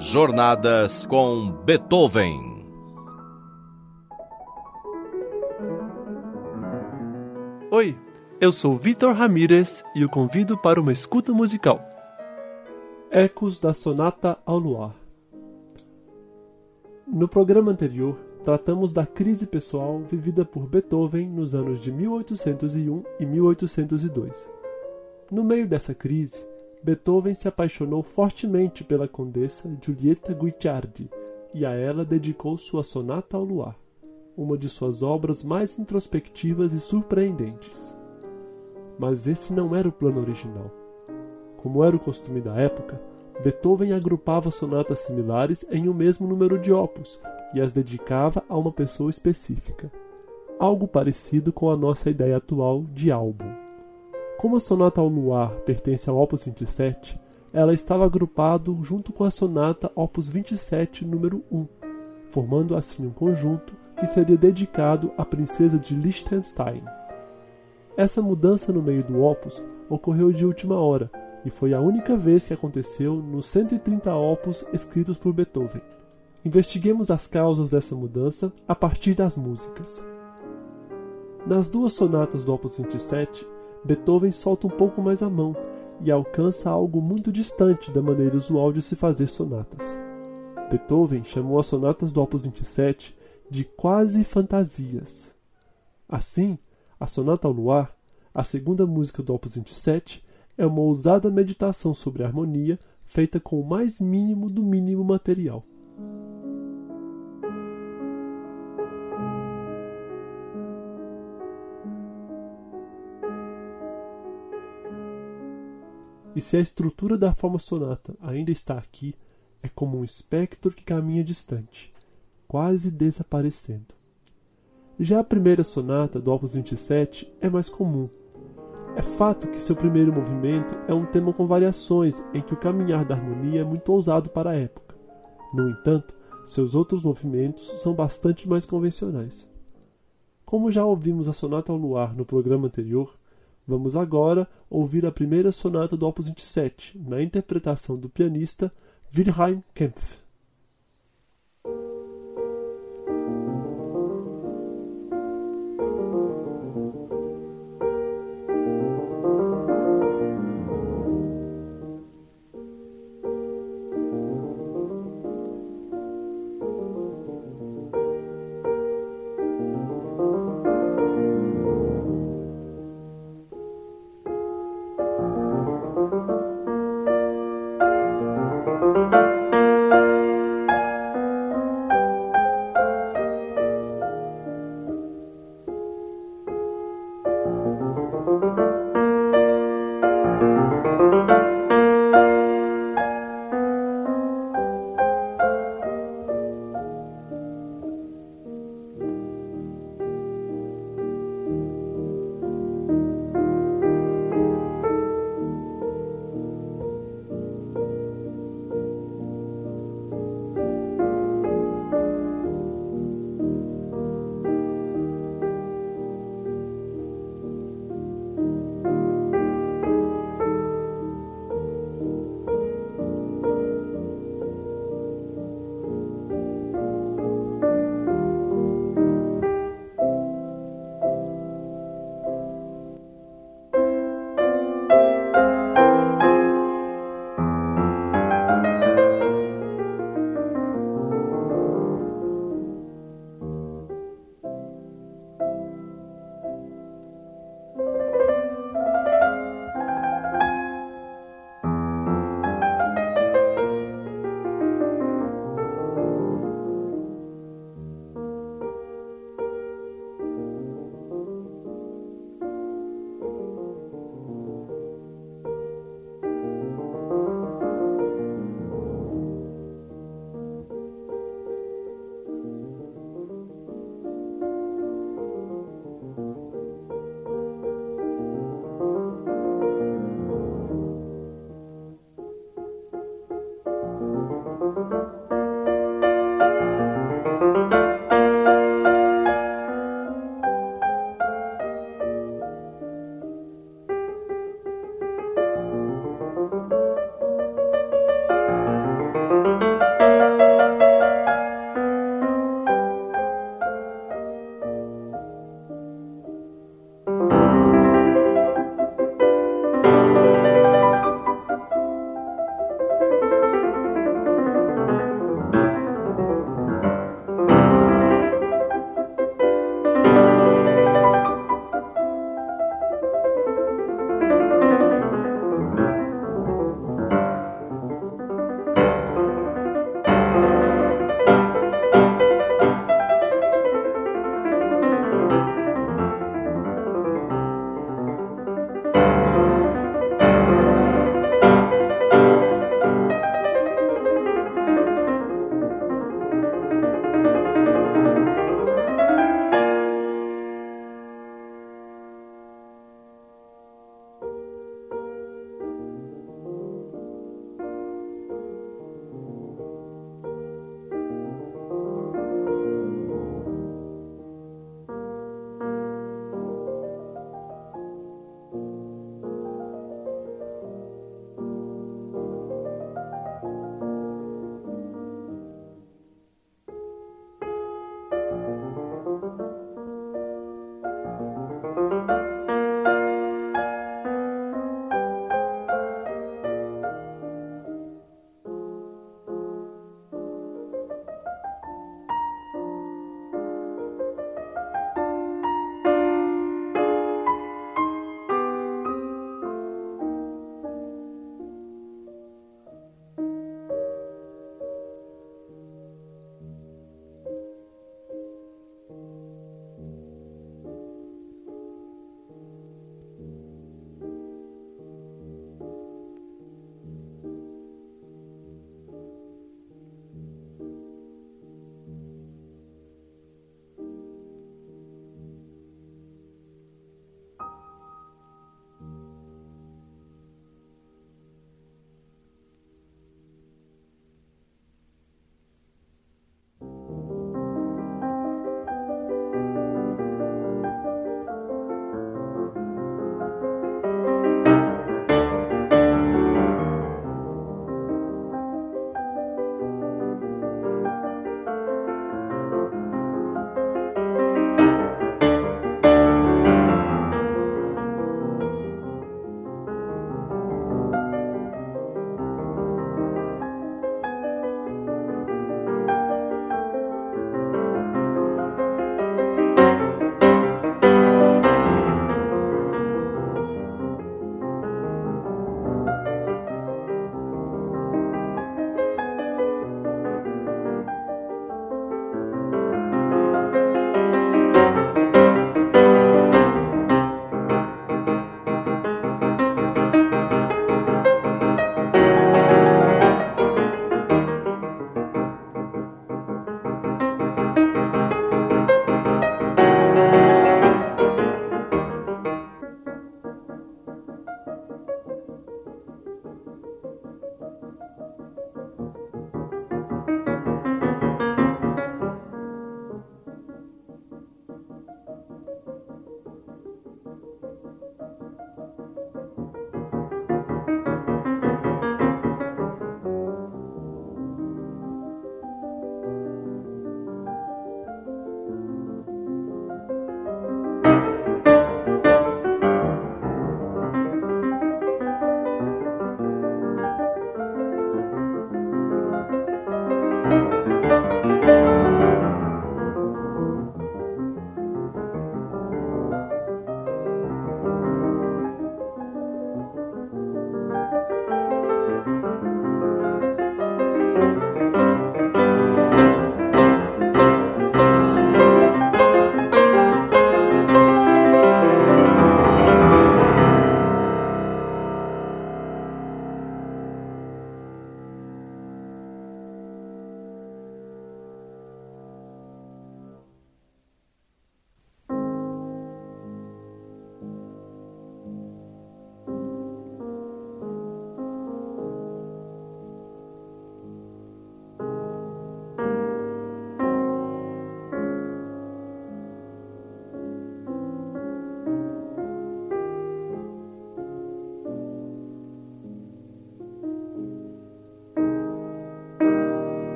Jornadas com Beethoven. Oi, eu sou Vitor Ramírez e o convido para uma escuta musical. Ecos da Sonata ao Luar. No programa anterior, tratamos da crise pessoal vivida por Beethoven nos anos de 1801 e 1802. No meio dessa crise, Beethoven se apaixonou fortemente pela condessa Giulietta Guicciardi e a ela dedicou sua Sonata ao Luar, uma de suas obras mais introspectivas e surpreendentes. Mas esse não era o plano original. Como era o costume da época, Beethoven agrupava sonatas similares em um mesmo número de opus e as dedicava a uma pessoa específica. Algo parecido com a nossa ideia atual de álbum. Como a Sonata ao Luar pertence ao Opus 27, ela estava agrupado junto com a Sonata Opus 27 número 1, formando assim um conjunto que seria dedicado à princesa de Liechtenstein. Essa mudança no meio do opus ocorreu de última hora e foi a única vez que aconteceu nos 130 opus escritos por Beethoven. Investiguemos as causas dessa mudança a partir das músicas. Nas duas sonatas do opus 27, Beethoven solta um pouco mais a mão e alcança algo muito distante da maneira usual de se fazer sonatas. Beethoven chamou as sonatas do Opus 27 de quase fantasias. Assim, a Sonata ao Luar, a segunda música do Opus 27, é uma ousada meditação sobre a harmonia feita com o mais mínimo do mínimo material. E se a estrutura da forma sonata ainda está aqui, é como um espectro que caminha distante, quase desaparecendo. Já a primeira sonata do Opus 27 é mais comum. É fato que seu primeiro movimento é um tema com variações em que o caminhar da harmonia é muito ousado para a época. No entanto, seus outros movimentos são bastante mais convencionais. Como já ouvimos a Sonata ao Luar no programa anterior, Vamos agora ouvir a primeira sonata do Opus 27, na interpretação do pianista Wilhelm Kempf.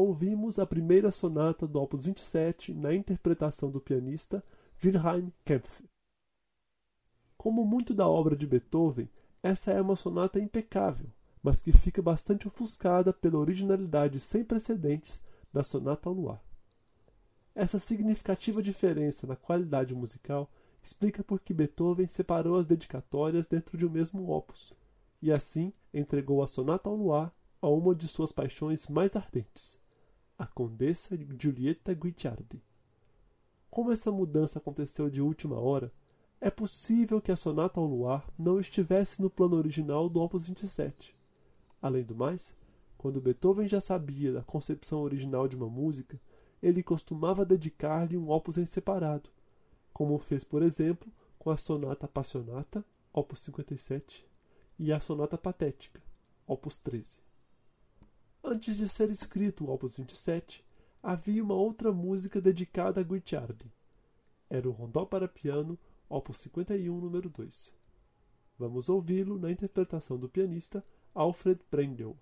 Ouvimos a primeira sonata do Opus 27 na interpretação do pianista Wilhelm Kempff. Como muito da obra de Beethoven, essa é uma sonata impecável, mas que fica bastante ofuscada pela originalidade sem precedentes da sonata ao luar. Essa significativa diferença na qualidade musical explica por que Beethoven separou as dedicatórias dentro de um mesmo opus, e assim entregou a sonata ao luar a uma de suas paixões mais ardentes, a condessa Giulietta Guicciardi. Como essa mudança aconteceu de última hora, é possível que a sonata ao luar não estivesse no plano original do Opus 27. Além do mais, quando Beethoven já sabia da concepção original de uma música, ele costumava dedicar-lhe um opus em separado, como fez, por exemplo, com a sonata Passionata, opus 57, e a sonata Patética, opus 13. Antes de ser escrito o opus 27, havia uma outra música dedicada a Guicciardi. Era o Rondó para piano, opus 51, número 2. Vamos ouvi-lo na interpretação do pianista Alfred Brendel.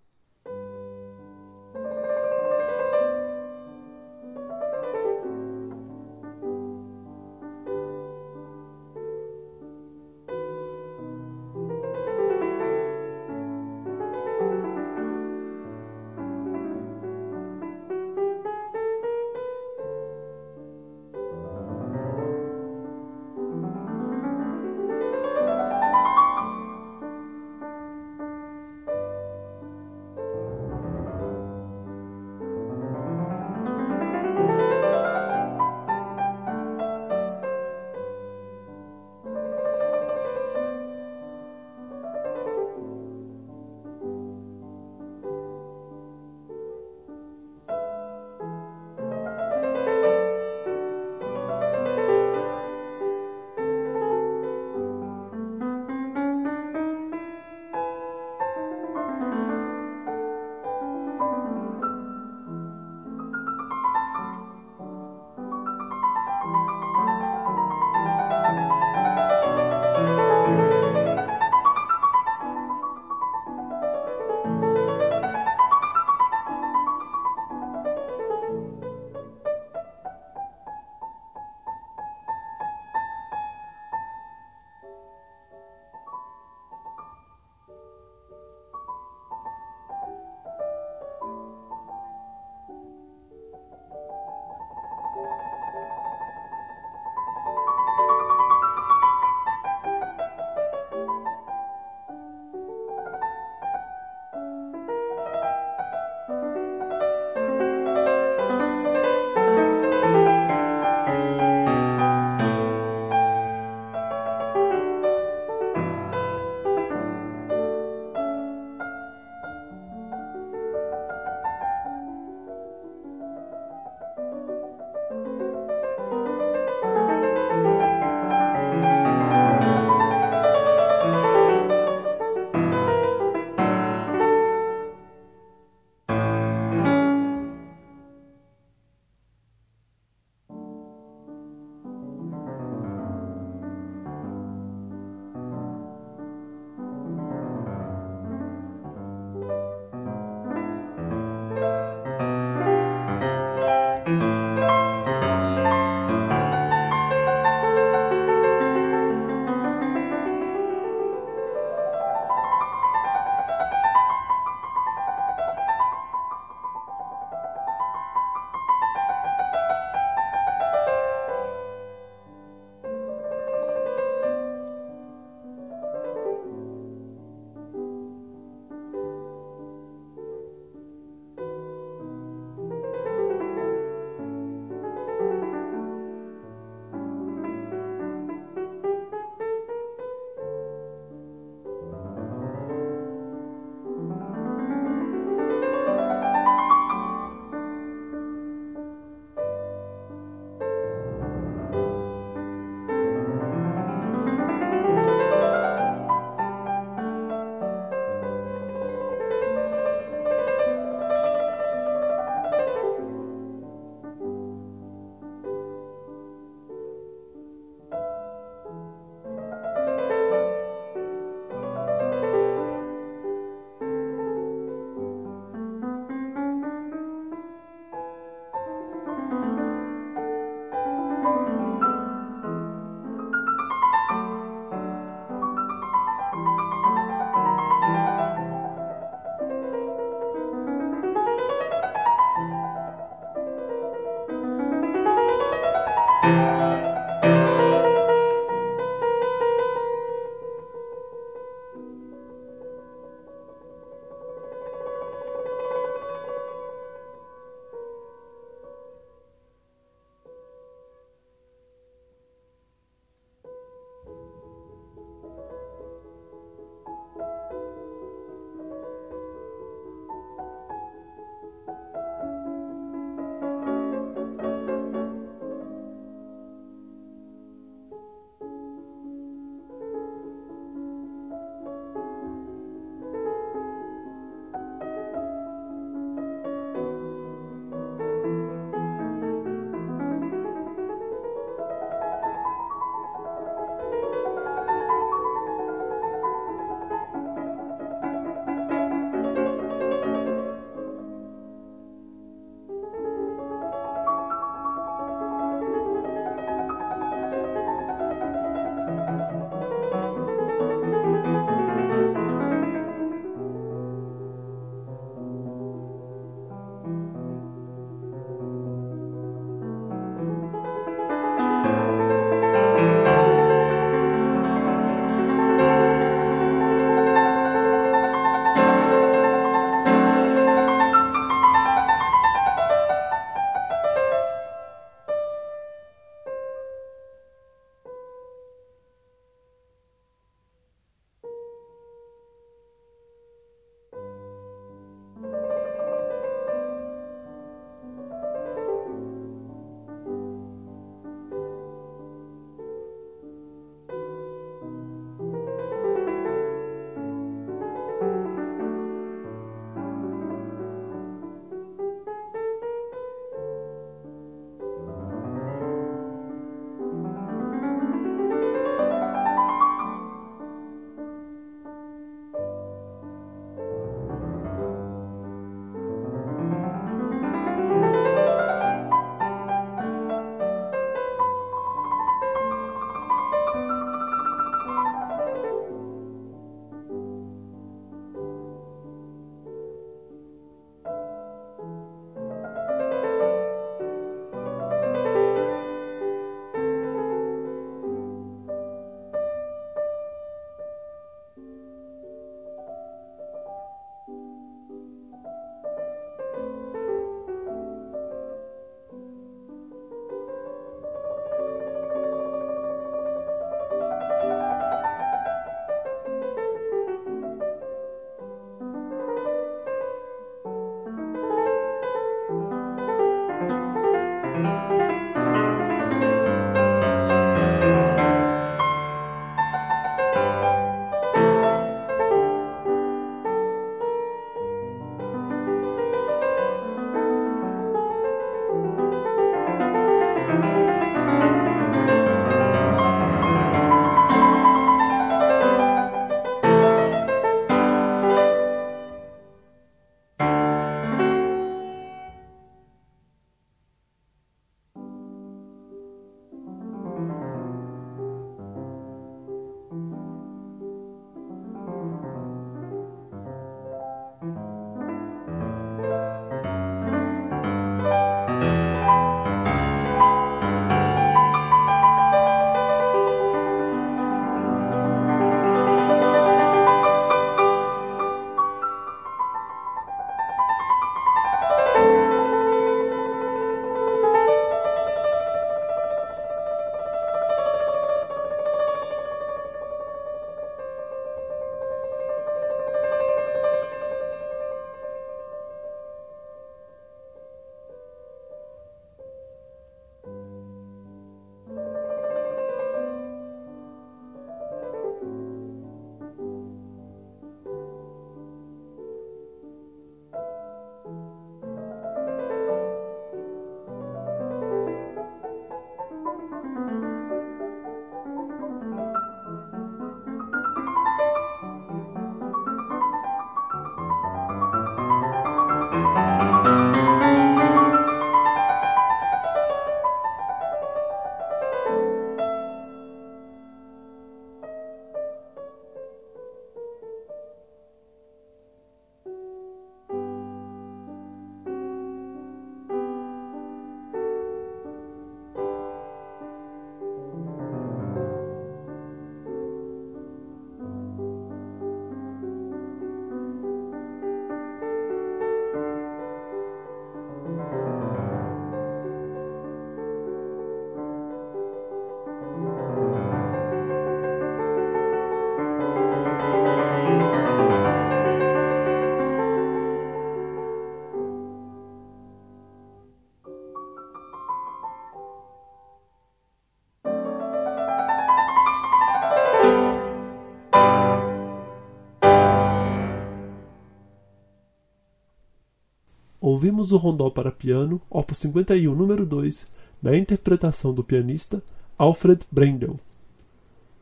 Ouvimos o rondó para piano, opus 51, número 2, na interpretação do pianista Alfred Brendel.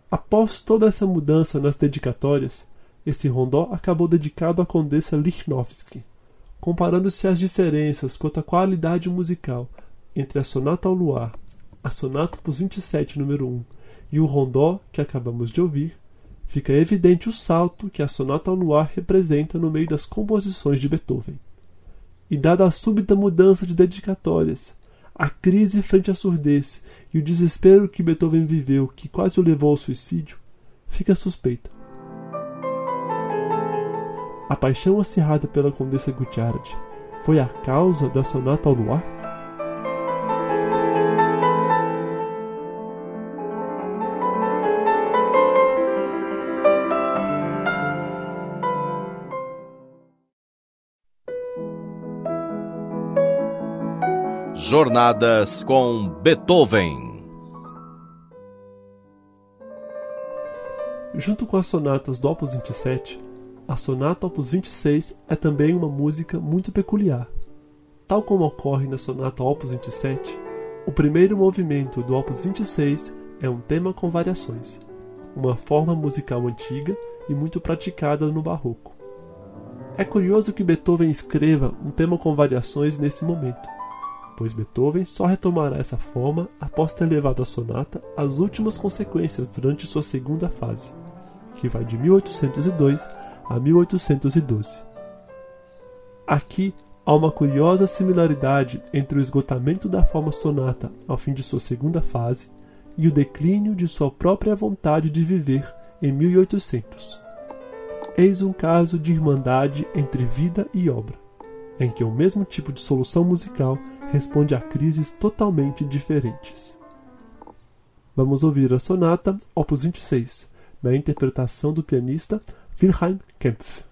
Após toda essa mudança nas dedicatórias, esse rondó acabou dedicado à Condessa Lichnowsky, comparando-se as diferenças quanto à qualidade musical entre a Sonata ao Luar, a Sonata Opus 27, número 1, e o rondó que acabamos de ouvir, fica evidente o salto que a Sonata ao Luar representa no meio das composições de Beethoven. E dada a súbita mudança de dedicatórias, a crise frente à surdez e o desespero que Beethoven viveu, que quase o levou ao suicídio, fica suspeita. A paixão acirrada pela Condessa Gutiardi foi a causa da sonata ao luar? Jornadas com Beethoven. Junto com as sonatas do Opus 27, a Sonata Opus 26 é também uma música muito peculiar. Tal como ocorre na Sonata Opus 27, o primeiro movimento do Opus 26 é um tema com variações, uma forma musical antiga e muito praticada no Barroco. É curioso que Beethoven escreva um tema com variações nesse momento pois Beethoven só retomará essa forma após ter levado a sonata às últimas consequências durante sua segunda fase, que vai de 1802 a 1812. Aqui há uma curiosa similaridade entre o esgotamento da forma sonata ao fim de sua segunda fase e o declínio de sua própria vontade de viver em 1800. Eis um caso de irmandade entre vida e obra, em que o mesmo tipo de solução musical responde a crises totalmente diferentes. Vamos ouvir a sonata Opus 26, na interpretação do pianista Wilhelm Kempf.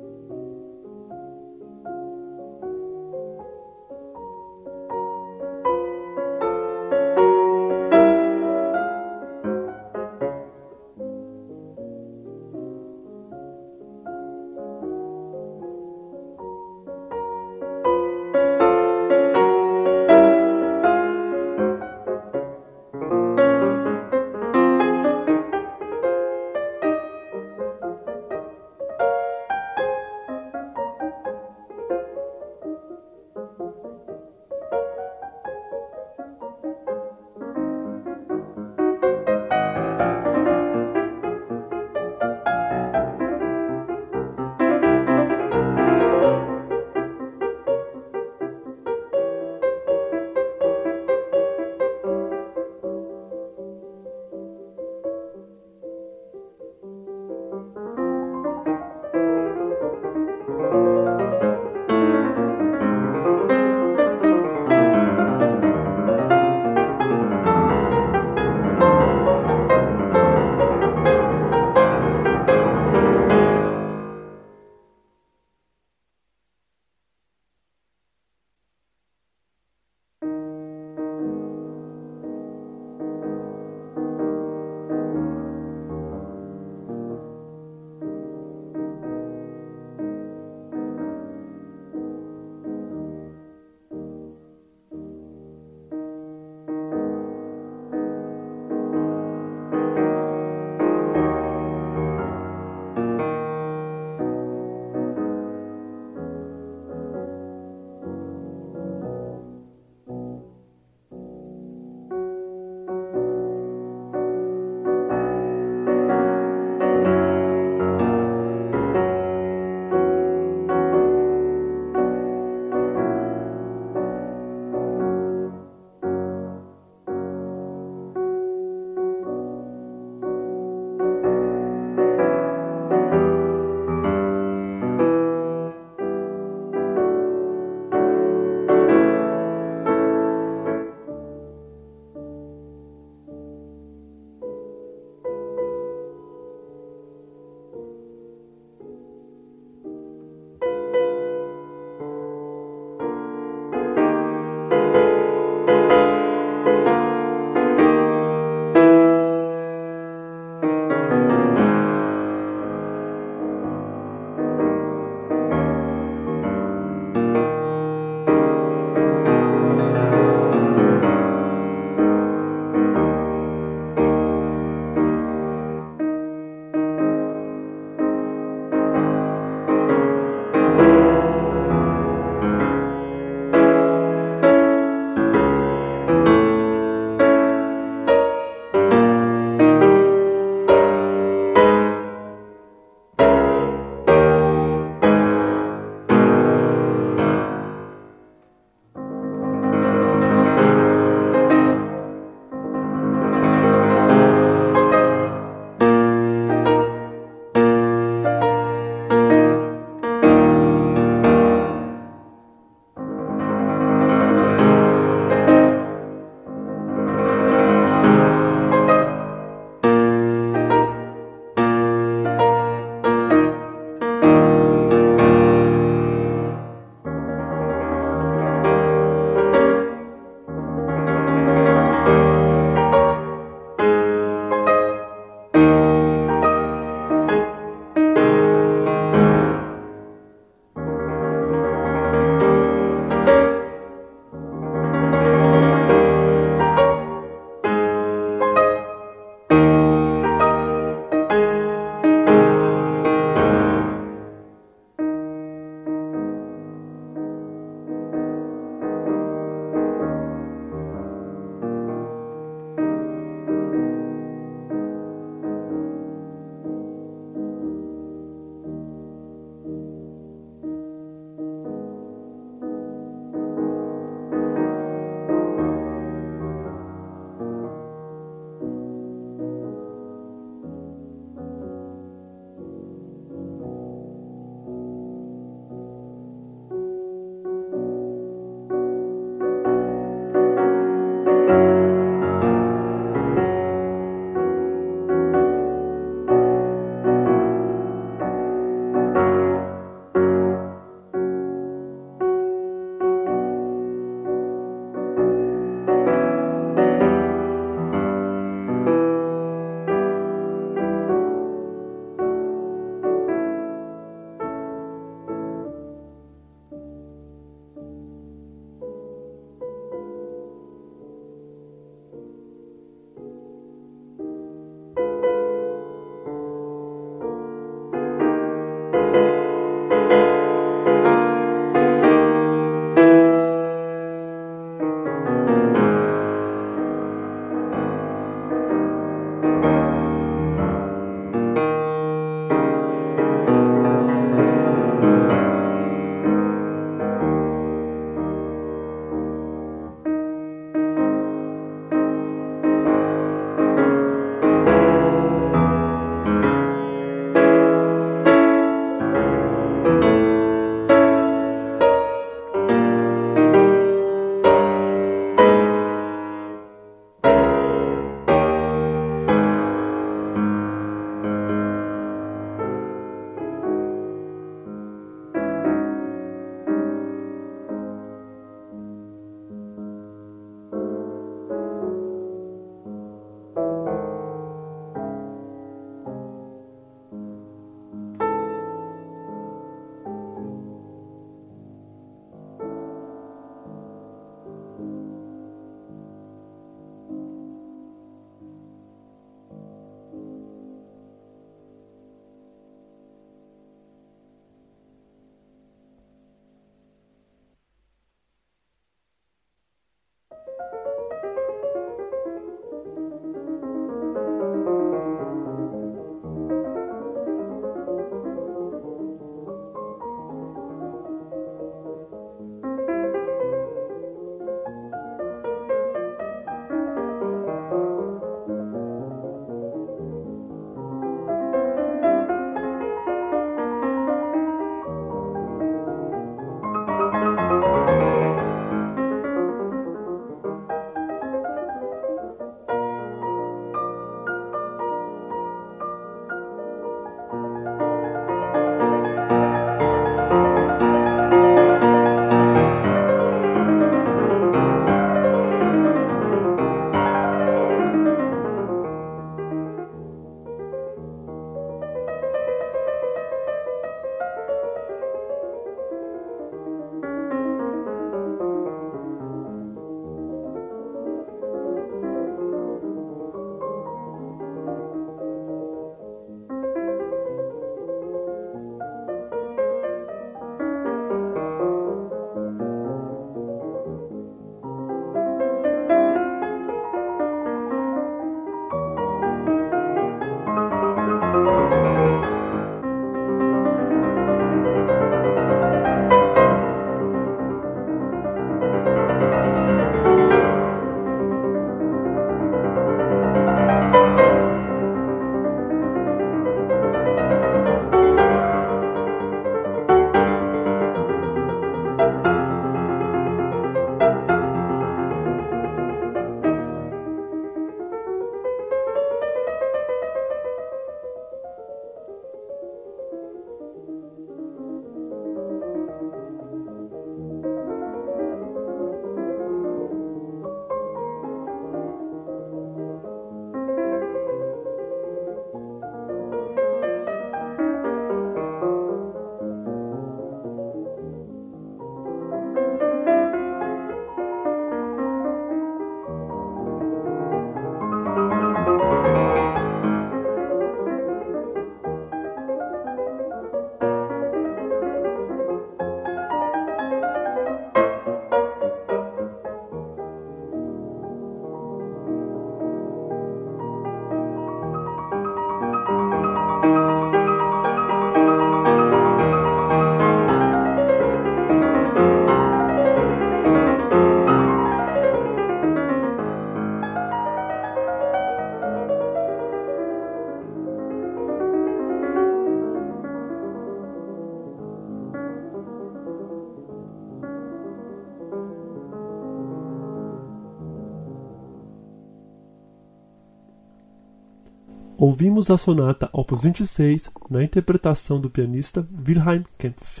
Ouvimos a sonata Opus 26 na interpretação do pianista Wilhelm Kempff.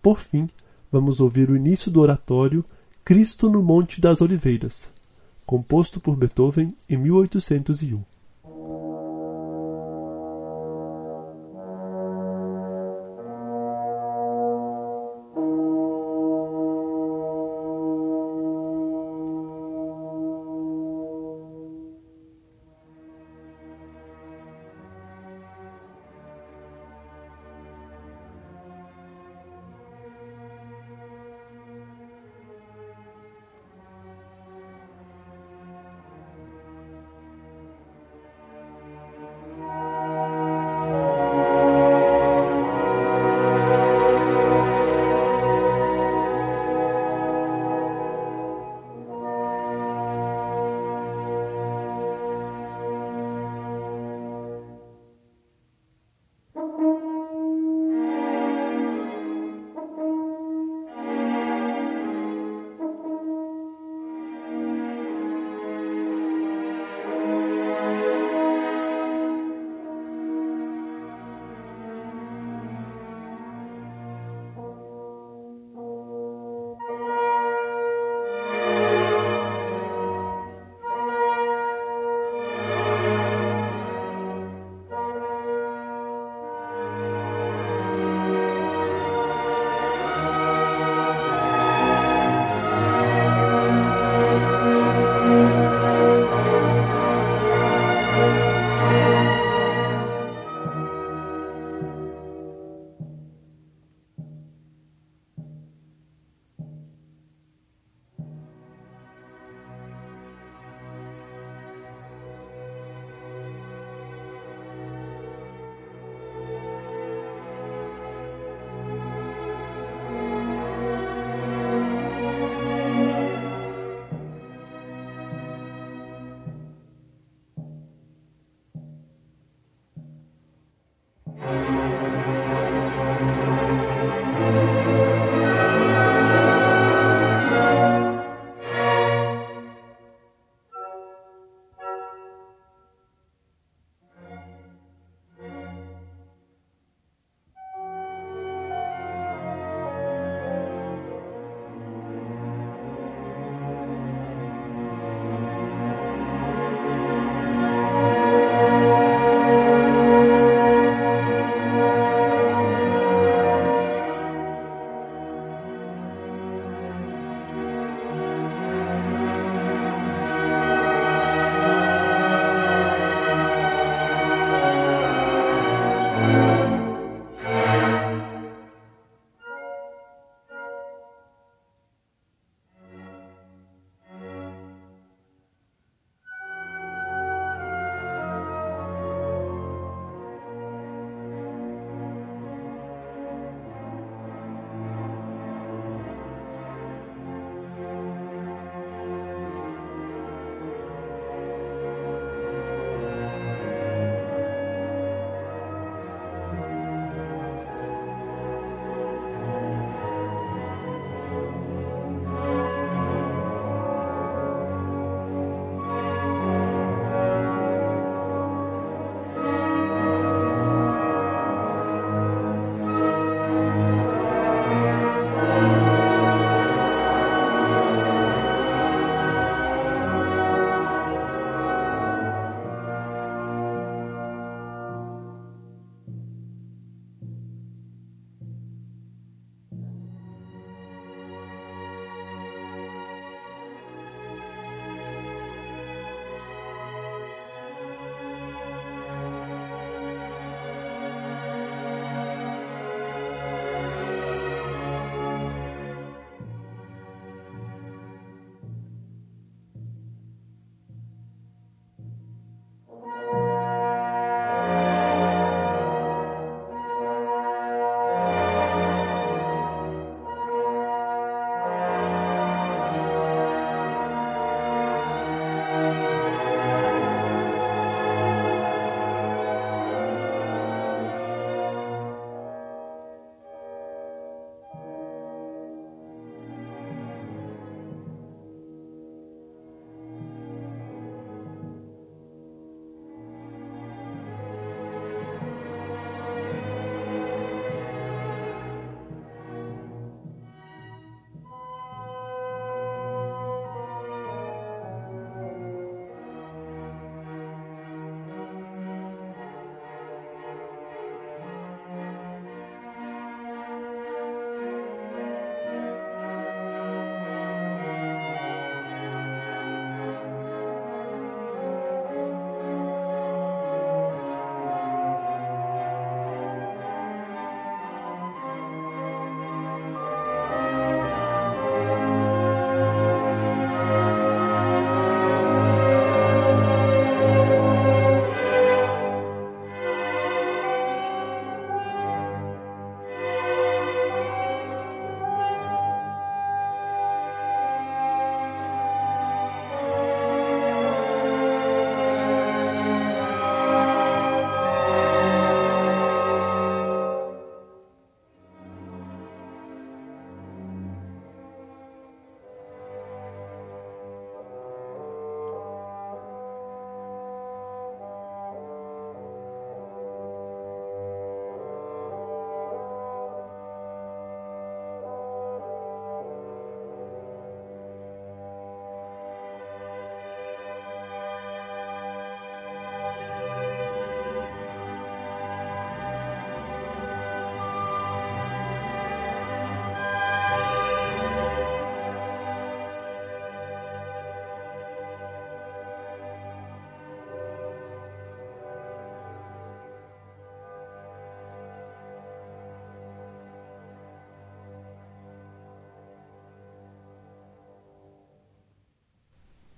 Por fim, vamos ouvir o início do oratório Cristo no Monte das Oliveiras, composto por Beethoven em 1801.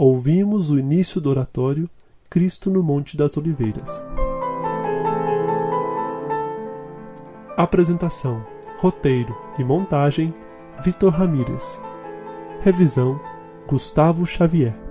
Ouvimos o início do oratório Cristo no Monte das Oliveiras. Apresentação, roteiro e montagem: Vitor Ramírez. Revisão: Gustavo Xavier.